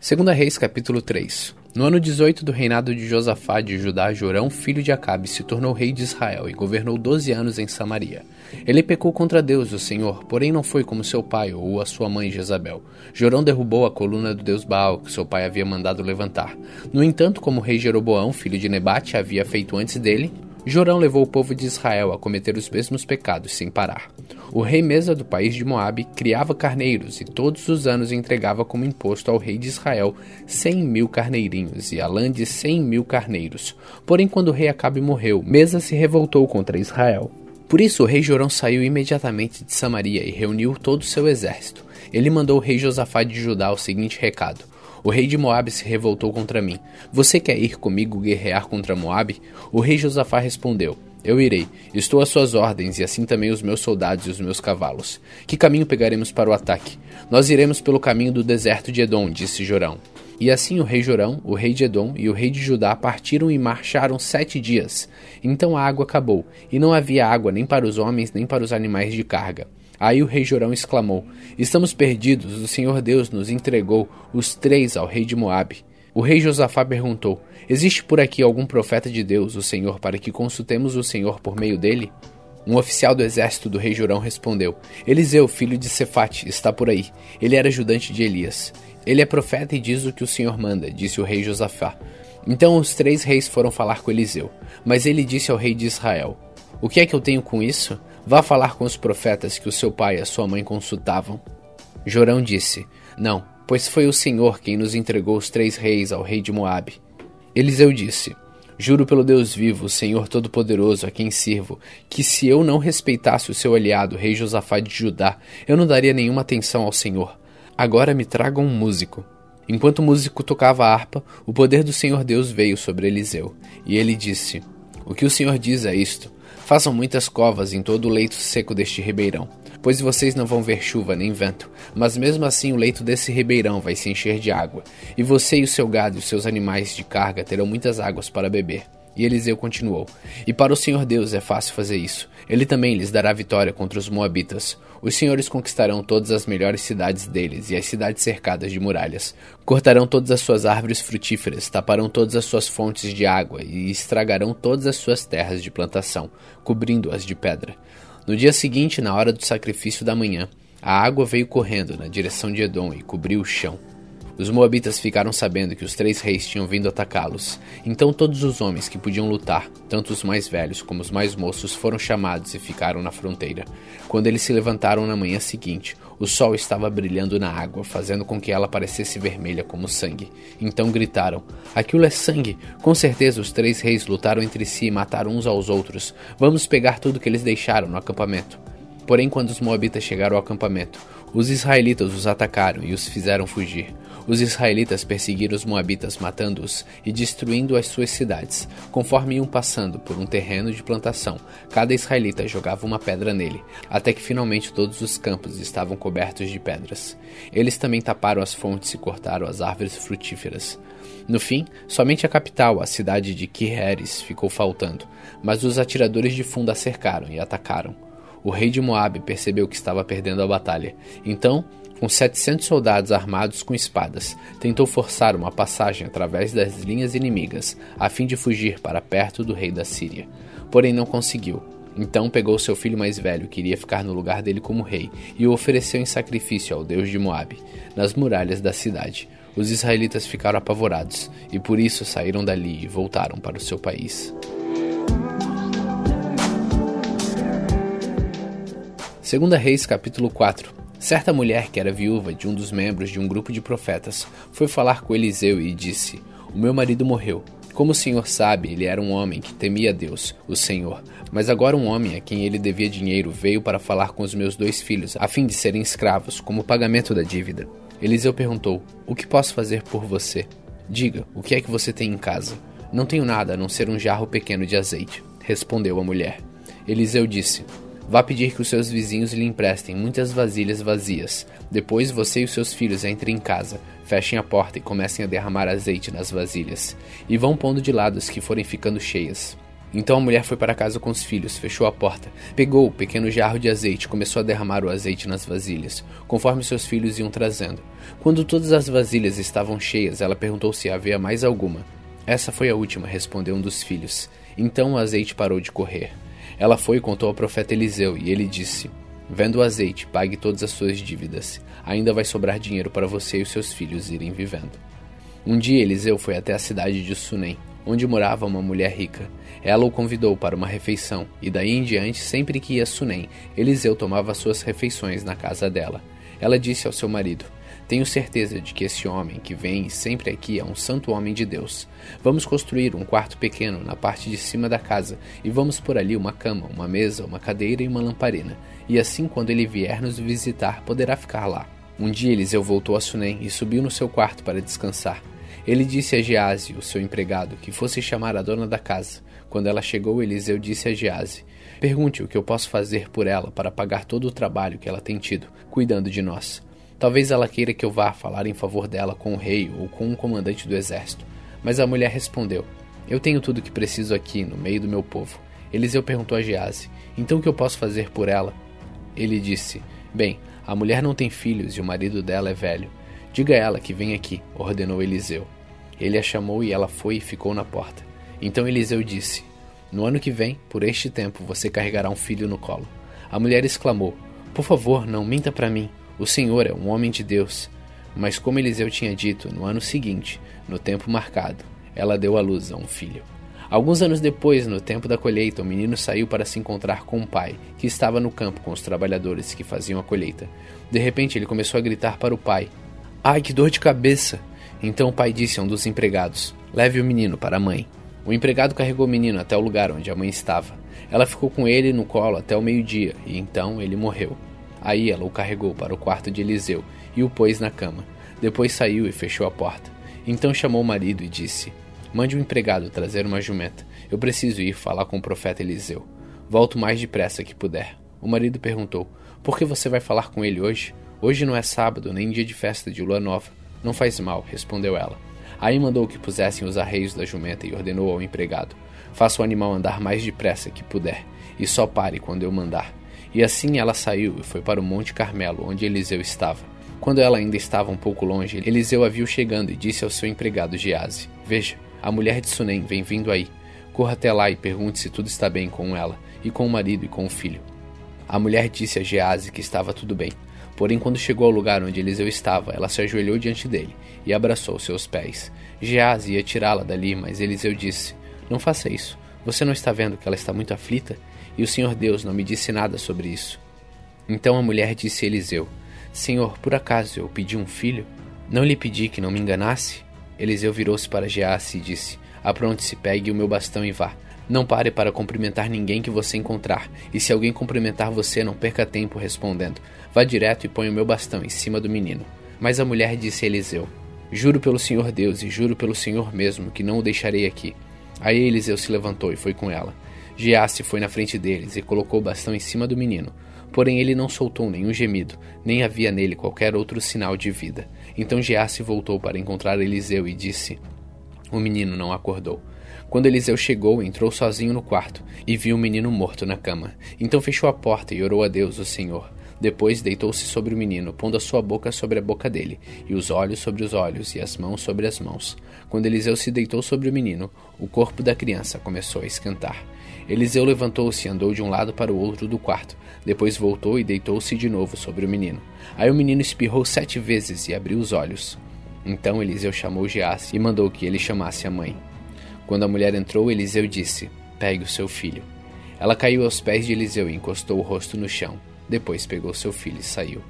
Segunda Reis, capítulo 3. No ano 18 do reinado de Josafá de Judá, Jorão, filho de Acabe, se tornou rei de Israel e governou doze anos em Samaria. Ele pecou contra Deus, o Senhor, porém não foi como seu pai ou a sua mãe Jezabel. Jorão derrubou a coluna do deus Baal, que seu pai havia mandado levantar. No entanto, como o rei Jeroboão, filho de Nebate, havia feito antes dele, Jorão levou o povo de Israel a cometer os mesmos pecados sem parar. O rei Mesa do país de Moabe criava carneiros e todos os anos entregava como imposto ao rei de Israel cem mil carneirinhos e a lã de cem mil carneiros. Porém, quando o rei Acabe morreu, Mesa se revoltou contra Israel. Por isso, o rei Jorão saiu imediatamente de Samaria e reuniu todo o seu exército. Ele mandou o rei Josafá de Judá o seguinte recado: o rei de Moabe se revoltou contra mim. Você quer ir comigo guerrear contra Moabe? O rei Josafá respondeu: Eu irei. Estou às suas ordens, e assim também os meus soldados e os meus cavalos. Que caminho pegaremos para o ataque? Nós iremos pelo caminho do deserto de Edom, disse Jorão. E assim o rei Jorão, o rei de Edom e o rei de Judá partiram e marcharam sete dias. Então a água acabou, e não havia água nem para os homens nem para os animais de carga. Aí o rei Jorão exclamou: Estamos perdidos, o Senhor Deus nos entregou os três ao rei de Moabe. O rei Josafá perguntou: Existe por aqui algum profeta de Deus, o Senhor, para que consultemos o Senhor por meio dele? Um oficial do exército do rei Jorão respondeu: Eliseu, filho de Cefate, está por aí. Ele era ajudante de Elias. Ele é profeta e diz o que o Senhor manda, disse o rei Josafá. Então os três reis foram falar com Eliseu. Mas ele disse ao rei de Israel: O que é que eu tenho com isso? Vá falar com os profetas que o seu pai e a sua mãe consultavam. Jorão disse: Não, pois foi o Senhor quem nos entregou os três reis ao rei de Moabe. Eliseu disse: Juro pelo Deus vivo, o Senhor Todo-Poderoso, a quem sirvo, que se eu não respeitasse o seu aliado, rei Josafá de Judá, eu não daria nenhuma atenção ao Senhor. Agora me tragam um músico. Enquanto o músico tocava a harpa, o poder do Senhor Deus veio sobre Eliseu, e ele disse: O que o Senhor diz é isto: Façam muitas covas em todo o leito seco deste ribeirão, pois vocês não vão ver chuva nem vento, mas mesmo assim o leito desse ribeirão vai se encher de água, e você e o seu gado e os seus animais de carga terão muitas águas para beber. E Eliseu continuou: E para o Senhor Deus é fácil fazer isso. Ele também lhes dará vitória contra os Moabitas. Os senhores conquistarão todas as melhores cidades deles e as cidades cercadas de muralhas. Cortarão todas as suas árvores frutíferas, taparão todas as suas fontes de água e estragarão todas as suas terras de plantação, cobrindo-as de pedra. No dia seguinte, na hora do sacrifício da manhã, a água veio correndo na direção de Edom e cobriu o chão. Os moabitas ficaram sabendo que os três reis tinham vindo atacá-los. Então todos os homens que podiam lutar, tanto os mais velhos como os mais moços, foram chamados e ficaram na fronteira. Quando eles se levantaram na manhã seguinte, o sol estava brilhando na água, fazendo com que ela parecesse vermelha como sangue. Então gritaram: Aquilo é sangue! Com certeza os três reis lutaram entre si e mataram uns aos outros. Vamos pegar tudo que eles deixaram no acampamento. Porém, quando os moabitas chegaram ao acampamento, os israelitas os atacaram e os fizeram fugir. Os israelitas perseguiram os moabitas, matando-os e destruindo as suas cidades. Conforme iam passando por um terreno de plantação, cada israelita jogava uma pedra nele, até que finalmente todos os campos estavam cobertos de pedras. Eles também taparam as fontes e cortaram as árvores frutíferas. No fim, somente a capital, a cidade de Quiheres, ficou faltando, mas os atiradores de fundo a cercaram e atacaram. O rei de Moabe percebeu que estava perdendo a batalha. Então, com 700 soldados armados com espadas, tentou forçar uma passagem através das linhas inimigas, a fim de fugir para perto do rei da Síria. Porém, não conseguiu. Então pegou seu filho mais velho, que iria ficar no lugar dele como rei, e o ofereceu em sacrifício ao deus de Moabe, nas muralhas da cidade. Os israelitas ficaram apavorados, e por isso saíram dali e voltaram para o seu país. Segunda Reis, capítulo 4 Certa mulher, que era viúva de um dos membros de um grupo de profetas, foi falar com Eliseu e disse: O meu marido morreu. Como o senhor sabe, ele era um homem que temia Deus, o Senhor. Mas agora um homem a quem ele devia dinheiro veio para falar com os meus dois filhos, a fim de serem escravos, como pagamento da dívida. Eliseu perguntou: O que posso fazer por você? Diga, o que é que você tem em casa? Não tenho nada a não ser um jarro pequeno de azeite, respondeu a mulher. Eliseu disse: Vá pedir que os seus vizinhos lhe emprestem muitas vasilhas vazias. Depois você e os seus filhos entrem em casa, fechem a porta e comecem a derramar azeite nas vasilhas. E vão pondo de lado as que forem ficando cheias. Então a mulher foi para casa com os filhos, fechou a porta, pegou o pequeno jarro de azeite e começou a derramar o azeite nas vasilhas, conforme seus filhos iam trazendo. Quando todas as vasilhas estavam cheias, ela perguntou se havia mais alguma. Essa foi a última, respondeu um dos filhos. Então o azeite parou de correr. Ela foi e contou ao profeta Eliseu, e ele disse: Vendo o azeite, pague todas as suas dívidas. Ainda vai sobrar dinheiro para você e os seus filhos irem vivendo. Um dia Eliseu foi até a cidade de Sunem, onde morava uma mulher rica. Ela o convidou para uma refeição, e daí em diante, sempre que ia a Sunem, Eliseu tomava suas refeições na casa dela. Ela disse ao seu marido: tenho certeza de que esse homem que vem sempre aqui é um santo homem de Deus. Vamos construir um quarto pequeno na parte de cima da casa e vamos por ali uma cama, uma mesa, uma cadeira e uma lamparina. E assim, quando ele vier nos visitar, poderá ficar lá. Um dia Eliseu voltou a Sunem e subiu no seu quarto para descansar. Ele disse a Gease, o seu empregado, que fosse chamar a dona da casa. Quando ela chegou, Eliseu disse a Gease: Pergunte o que eu posso fazer por ela para pagar todo o trabalho que ela tem tido, cuidando de nós. Talvez ela queira que eu vá falar em favor dela com o rei ou com um comandante do exército. Mas a mulher respondeu: Eu tenho tudo o que preciso aqui, no meio do meu povo. Eliseu perguntou a Gease: Então o que eu posso fazer por ela? Ele disse: Bem, a mulher não tem filhos e o marido dela é velho. Diga a ela que vem aqui, ordenou Eliseu. Ele a chamou e ela foi e ficou na porta. Então Eliseu disse: No ano que vem, por este tempo, você carregará um filho no colo. A mulher exclamou: Por favor, não minta para mim. O Senhor é um homem de Deus. Mas, como Eliseu tinha dito, no ano seguinte, no tempo marcado, ela deu à luz a um filho. Alguns anos depois, no tempo da colheita, o menino saiu para se encontrar com o pai, que estava no campo com os trabalhadores que faziam a colheita. De repente, ele começou a gritar para o pai: Ai, que dor de cabeça! Então o pai disse a um dos empregados: Leve o menino para a mãe. O empregado carregou o menino até o lugar onde a mãe estava. Ela ficou com ele no colo até o meio-dia e então ele morreu. Aí ela o carregou para o quarto de Eliseu e o pôs na cama. Depois saiu e fechou a porta. Então chamou o marido e disse: Mande um empregado trazer uma jumenta. Eu preciso ir falar com o profeta Eliseu. Volto o mais depressa que puder. O marido perguntou: Por que você vai falar com ele hoje? Hoje não é sábado, nem dia de festa de lua nova. Não faz mal, respondeu ela. Aí mandou que pusessem os arreios da jumenta e ordenou ao empregado: Faça o animal andar mais depressa que puder, e só pare quando eu mandar. E assim ela saiu e foi para o Monte Carmelo, onde Eliseu estava. Quando ela ainda estava um pouco longe, Eliseu a viu chegando e disse ao seu empregado Gease: Veja, a mulher de Sunem vem vindo aí. Corra até lá e pergunte se tudo está bem com ela, e com o marido e com o filho. A mulher disse a Gease que estava tudo bem. Porém, quando chegou ao lugar onde Eliseu estava, ela se ajoelhou diante dele e abraçou seus pés. Gease ia tirá-la dali, mas Eliseu disse: Não faça isso. Você não está vendo que ela está muito aflita? E o Senhor Deus não me disse nada sobre isso. Então a mulher disse a Eliseu: Senhor, por acaso eu pedi um filho? Não lhe pedi que não me enganasse? Eliseu virou-se para Geasse e disse: Apronte-se, pegue o meu bastão e vá. Não pare para cumprimentar ninguém que você encontrar, e se alguém cumprimentar você, não perca tempo respondendo. Vá direto e ponha o meu bastão em cima do menino. Mas a mulher disse a Eliseu: Juro pelo Senhor Deus e juro pelo Senhor mesmo que não o deixarei aqui. Aí Eliseu se levantou e foi com ela. Giasse foi na frente deles e colocou o bastão em cima do menino. Porém, ele não soltou nenhum gemido, nem havia nele qualquer outro sinal de vida. Então Giasse voltou para encontrar Eliseu e disse: O menino não acordou. Quando Eliseu chegou, entrou sozinho no quarto e viu o menino morto na cama. Então fechou a porta e orou a Deus, o Senhor. Depois deitou-se sobre o menino, pondo a sua boca sobre a boca dele, e os olhos sobre os olhos, e as mãos sobre as mãos. Quando Eliseu se deitou sobre o menino, o corpo da criança começou a esquentar. Eliseu levantou-se e andou de um lado para o outro do quarto. Depois voltou e deitou-se de novo sobre o menino. Aí o menino espirrou sete vezes e abriu os olhos. Então Eliseu chamou Geasse e mandou que ele chamasse a mãe. Quando a mulher entrou, Eliseu disse: Pegue o seu filho. Ela caiu aos pés de Eliseu e encostou o rosto no chão. Depois pegou seu filho e saiu.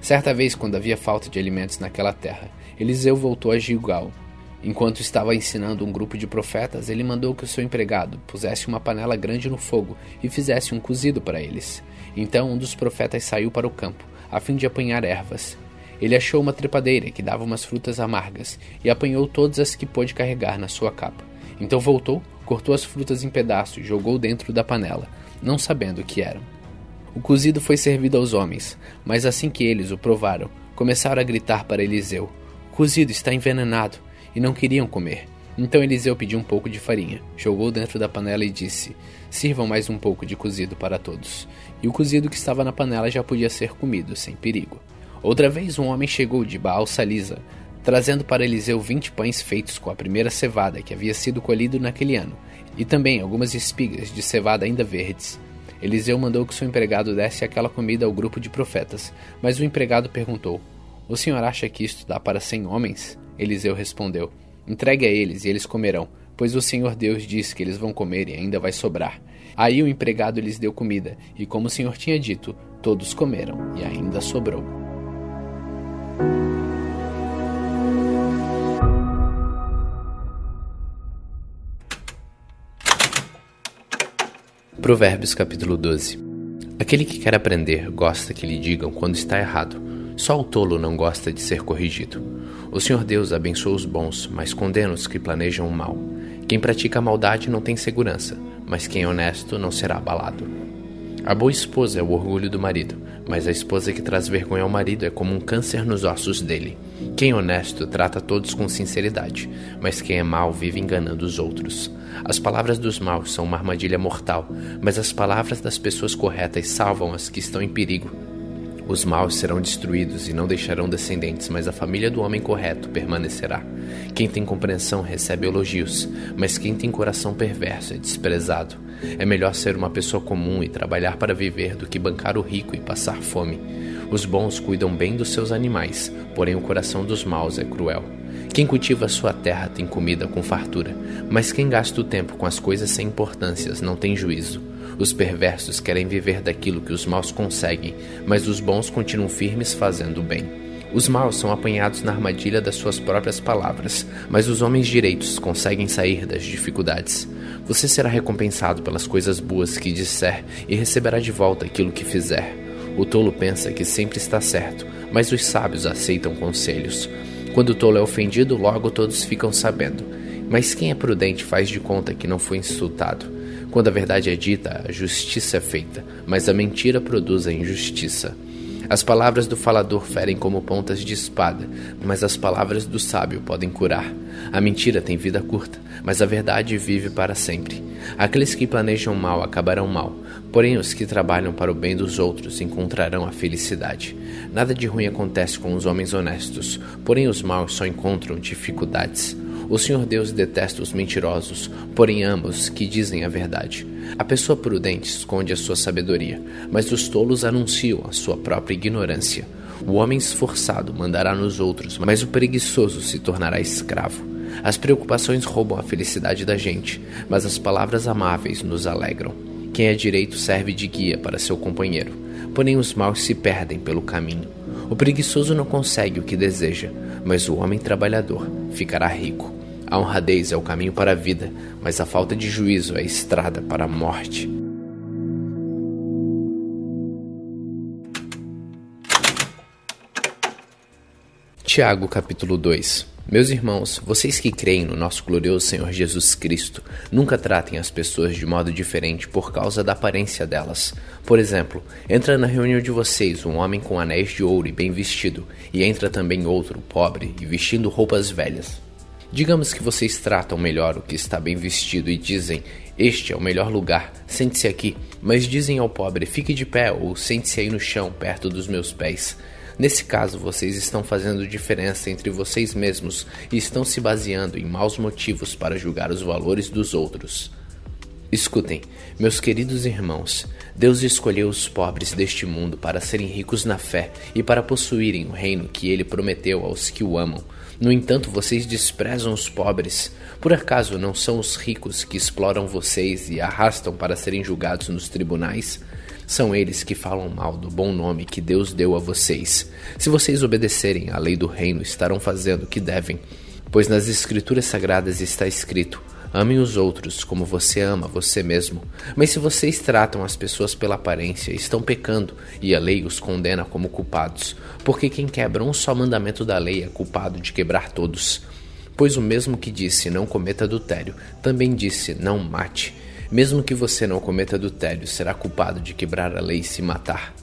Certa vez, quando havia falta de alimentos naquela terra, Eliseu voltou a Gilgal Enquanto estava ensinando um grupo de profetas, ele mandou que o seu empregado pusesse uma panela grande no fogo e fizesse um cozido para eles. Então um dos profetas saiu para o campo, a fim de apanhar ervas. Ele achou uma trepadeira que dava umas frutas amargas e apanhou todas as que pôde carregar na sua capa. Então voltou, cortou as frutas em pedaços e jogou dentro da panela, não sabendo o que eram. O cozido foi servido aos homens, mas assim que eles o provaram, começaram a gritar para Eliseu: cozido está envenenado e não queriam comer. Então Eliseu pediu um pouco de farinha, jogou dentro da panela e disse: Sirvam mais um pouco de cozido para todos. E o cozido que estava na panela já podia ser comido, sem perigo. Outra vez um homem chegou de Baal Salisa, trazendo para Eliseu vinte pães feitos com a primeira cevada que havia sido colhido naquele ano, e também algumas espigas de cevada ainda verdes. Eliseu mandou que seu empregado desse aquela comida ao grupo de profetas, mas o empregado perguntou: O senhor acha que isto dá para cem homens? Eliseu respondeu: Entregue a eles e eles comerão, pois o Senhor Deus diz que eles vão comer e ainda vai sobrar. Aí o empregado lhes deu comida, e como o Senhor tinha dito, todos comeram e ainda sobrou. Provérbios capítulo 12 Aquele que quer aprender gosta que lhe digam quando está errado. Só o tolo não gosta de ser corrigido. O Senhor Deus abençoa os bons, mas condena os que planejam o mal. Quem pratica a maldade não tem segurança, mas quem é honesto não será abalado. A boa esposa é o orgulho do marido, mas a esposa que traz vergonha ao marido é como um câncer nos ossos dele. Quem é honesto trata todos com sinceridade, mas quem é mau vive enganando os outros. As palavras dos maus são uma armadilha mortal, mas as palavras das pessoas corretas salvam as que estão em perigo. Os maus serão destruídos e não deixarão descendentes, mas a família do homem correto permanecerá. Quem tem compreensão recebe elogios, mas quem tem coração perverso é desprezado. É melhor ser uma pessoa comum e trabalhar para viver do que bancar o rico e passar fome. Os bons cuidam bem dos seus animais, porém o coração dos maus é cruel. Quem cultiva sua terra tem comida com fartura, mas quem gasta o tempo com as coisas sem importâncias não tem juízo. Os perversos querem viver daquilo que os maus conseguem, mas os bons continuam firmes fazendo o bem. Os maus são apanhados na armadilha das suas próprias palavras, mas os homens direitos conseguem sair das dificuldades. Você será recompensado pelas coisas boas que disser e receberá de volta aquilo que fizer. O tolo pensa que sempre está certo, mas os sábios aceitam conselhos. Quando o tolo é ofendido, logo todos ficam sabendo. Mas quem é prudente faz de conta que não foi insultado. Quando a verdade é dita, a justiça é feita, mas a mentira produz a injustiça. As palavras do falador ferem como pontas de espada, mas as palavras do sábio podem curar. A mentira tem vida curta, mas a verdade vive para sempre. Aqueles que planejam mal acabarão mal, porém os que trabalham para o bem dos outros encontrarão a felicidade. Nada de ruim acontece com os homens honestos, porém os maus só encontram dificuldades. O Senhor Deus detesta os mentirosos, porém ama os que dizem a verdade. A pessoa prudente esconde a sua sabedoria, mas os tolos anunciam a sua própria ignorância. O homem esforçado mandará nos outros, mas o preguiçoso se tornará escravo. As preocupações roubam a felicidade da gente, mas as palavras amáveis nos alegram. Quem é direito serve de guia para seu companheiro, porém os maus se perdem pelo caminho. O preguiçoso não consegue o que deseja, mas o homem trabalhador ficará rico. A honradez é o caminho para a vida, mas a falta de juízo é a estrada para a morte. Tiago capítulo 2 Meus irmãos, vocês que creem no nosso glorioso Senhor Jesus Cristo, nunca tratem as pessoas de modo diferente por causa da aparência delas. Por exemplo, entra na reunião de vocês um homem com anéis de ouro e bem vestido, e entra também outro, pobre e vestindo roupas velhas. Digamos que vocês tratam melhor o que está bem vestido e dizem: Este é o melhor lugar, sente-se aqui. Mas dizem ao pobre: Fique de pé ou sente-se aí no chão, perto dos meus pés. Nesse caso, vocês estão fazendo diferença entre vocês mesmos e estão se baseando em maus motivos para julgar os valores dos outros. Escutem, meus queridos irmãos, Deus escolheu os pobres deste mundo para serem ricos na fé e para possuírem o reino que ele prometeu aos que o amam. No entanto, vocês desprezam os pobres. Por acaso não são os ricos que exploram vocês e arrastam para serem julgados nos tribunais? São eles que falam mal do bom nome que Deus deu a vocês. Se vocês obedecerem à lei do reino, estarão fazendo o que devem. Pois nas Escrituras Sagradas está escrito: Amem os outros como você ama você mesmo. Mas se vocês tratam as pessoas pela aparência, estão pecando e a lei os condena como culpados. Porque quem quebra um só mandamento da lei é culpado de quebrar todos. Pois o mesmo que disse não cometa adultério, também disse não mate. Mesmo que você não cometa adultério, será culpado de quebrar a lei e se matar.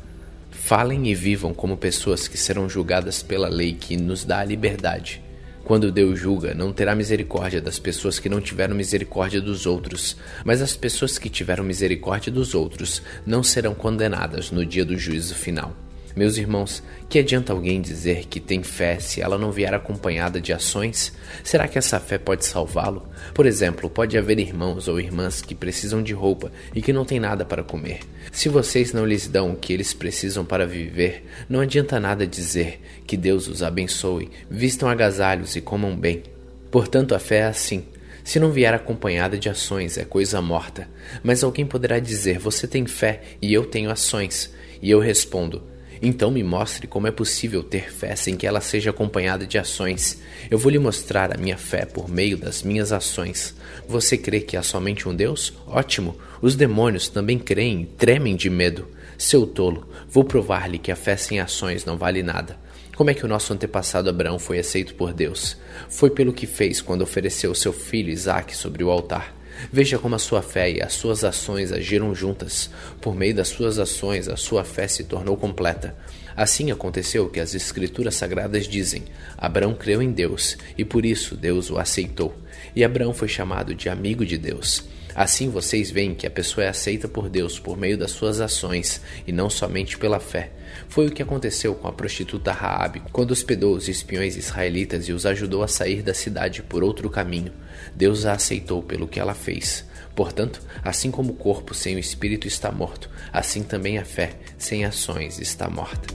Falem e vivam como pessoas que serão julgadas pela lei que nos dá a liberdade. Quando Deus julga, não terá misericórdia das pessoas que não tiveram misericórdia dos outros, mas as pessoas que tiveram misericórdia dos outros não serão condenadas no dia do juízo final. Meus irmãos, que adianta alguém dizer que tem fé se ela não vier acompanhada de ações? Será que essa fé pode salvá-lo? Por exemplo, pode haver irmãos ou irmãs que precisam de roupa e que não têm nada para comer. Se vocês não lhes dão o que eles precisam para viver, não adianta nada dizer que Deus os abençoe, vistam agasalhos e comam bem. Portanto, a fé é assim. Se não vier acompanhada de ações, é coisa morta. Mas alguém poderá dizer: Você tem fé e eu tenho ações. E eu respondo: então me mostre como é possível ter fé sem que ela seja acompanhada de ações. Eu vou lhe mostrar a minha fé por meio das minhas ações. Você crê que há somente um Deus? Ótimo! Os demônios também creem e tremem de medo. Seu tolo, vou provar-lhe que a fé sem ações não vale nada. Como é que o nosso antepassado Abraão foi aceito por Deus? Foi pelo que fez quando ofereceu seu filho Isaque sobre o altar. Veja como a sua fé e as suas ações agiram juntas. Por meio das suas ações, a sua fé se tornou completa. Assim aconteceu que as Escrituras Sagradas dizem: Abraão creu em Deus e por isso Deus o aceitou. E Abraão foi chamado de amigo de Deus. Assim vocês veem que a pessoa é aceita por Deus por meio das suas ações e não somente pela fé. Foi o que aconteceu com a prostituta Raabe, quando hospedou os espiões israelitas e os ajudou a sair da cidade por outro caminho. Deus a aceitou pelo que ela fez. Portanto, assim como o corpo sem o espírito está morto, assim também a fé sem ações está morta.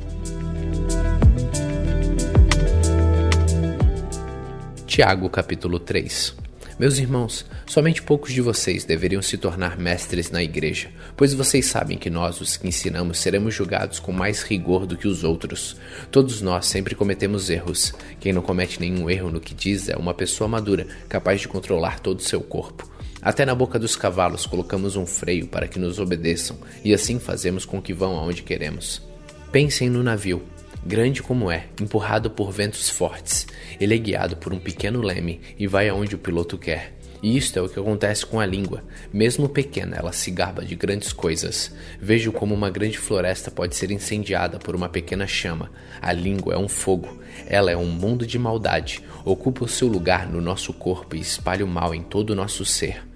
Tiago capítulo 3 meus irmãos, somente poucos de vocês deveriam se tornar mestres na igreja, pois vocês sabem que nós, os que ensinamos, seremos julgados com mais rigor do que os outros. Todos nós sempre cometemos erros. Quem não comete nenhum erro no que diz é uma pessoa madura, capaz de controlar todo o seu corpo. Até na boca dos cavalos colocamos um freio para que nos obedeçam, e assim fazemos com que vão aonde queremos. Pensem no navio. Grande como é, empurrado por ventos fortes, ele é guiado por um pequeno leme e vai aonde o piloto quer. E isto é o que acontece com a língua. Mesmo pequena, ela se gaba de grandes coisas. Vejo como uma grande floresta pode ser incendiada por uma pequena chama. A língua é um fogo. Ela é um mundo de maldade. Ocupa o seu lugar no nosso corpo e espalha o mal em todo o nosso ser.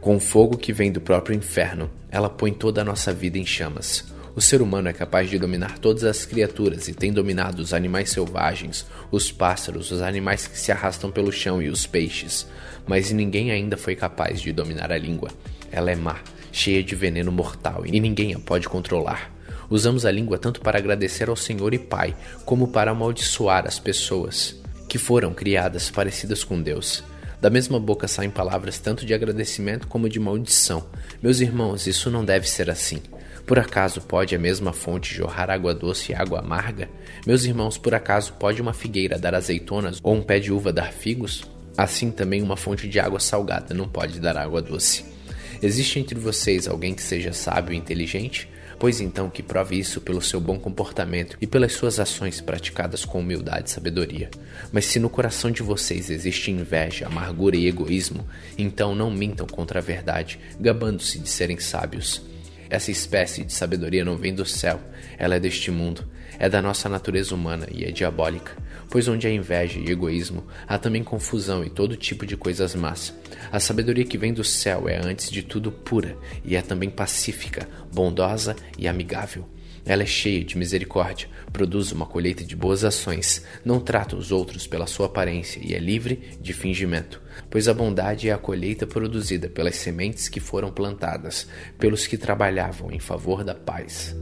Com o fogo que vem do próprio inferno, ela põe toda a nossa vida em chamas. O ser humano é capaz de dominar todas as criaturas e tem dominado os animais selvagens, os pássaros, os animais que se arrastam pelo chão e os peixes, mas ninguém ainda foi capaz de dominar a língua. Ela é má, cheia de veneno mortal e ninguém a pode controlar. Usamos a língua tanto para agradecer ao Senhor e Pai, como para amaldiçoar as pessoas que foram criadas parecidas com Deus. Da mesma boca saem palavras tanto de agradecimento como de maldição. Meus irmãos, isso não deve ser assim. Por acaso pode a mesma fonte jorrar água doce e água amarga? Meus irmãos, por acaso pode uma figueira dar azeitonas ou um pé de uva dar figos? Assim também uma fonte de água salgada não pode dar água doce. Existe entre vocês alguém que seja sábio e inteligente? Pois então que prove isso pelo seu bom comportamento e pelas suas ações praticadas com humildade e sabedoria. Mas se no coração de vocês existe inveja, amargura e egoísmo, então não mintam contra a verdade, gabando-se de serem sábios. Essa espécie de sabedoria não vem do céu, ela é deste mundo, é da nossa natureza humana e é diabólica, pois onde há inveja e egoísmo, há também confusão e todo tipo de coisas más. A sabedoria que vem do céu é antes de tudo pura e é também pacífica, bondosa e amigável. Ela é cheia de misericórdia, produz uma colheita de boas ações, não trata os outros pela sua aparência e é livre de fingimento. Pois a bondade é a colheita produzida pelas sementes que foram plantadas, pelos que trabalhavam em favor da paz.